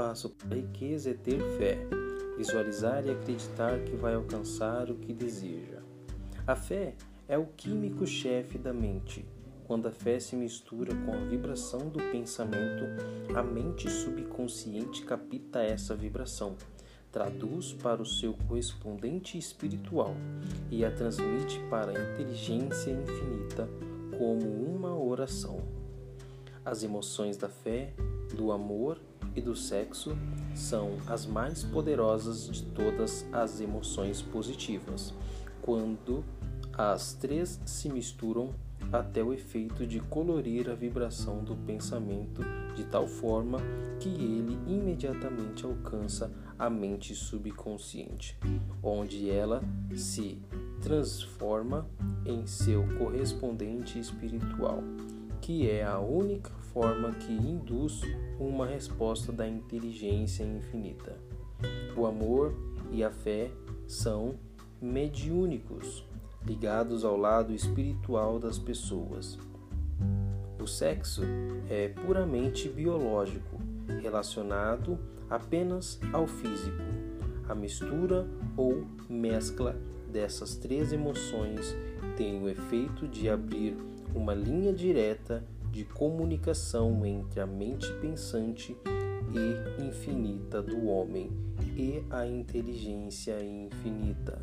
passo para a riqueza é ter fé, visualizar e acreditar que vai alcançar o que deseja. A fé é o químico-chefe da mente. Quando a fé se mistura com a vibração do pensamento, a mente subconsciente capta essa vibração, traduz para o seu correspondente espiritual e a transmite para a inteligência infinita como uma oração. As emoções da fé, do amor e do sexo são as mais poderosas de todas as emoções positivas, quando as três se misturam até o efeito de colorir a vibração do pensamento de tal forma que ele imediatamente alcança a mente subconsciente, onde ela se transforma em seu correspondente espiritual, que é a única forma que induz uma resposta da inteligência infinita. O amor e a fé são mediúnicos, ligados ao lado espiritual das pessoas. O sexo é puramente biológico, relacionado apenas ao físico. A mistura ou mescla dessas três emoções tem o efeito de abrir uma linha direta de comunicação entre a mente pensante e infinita do homem e a inteligência infinita.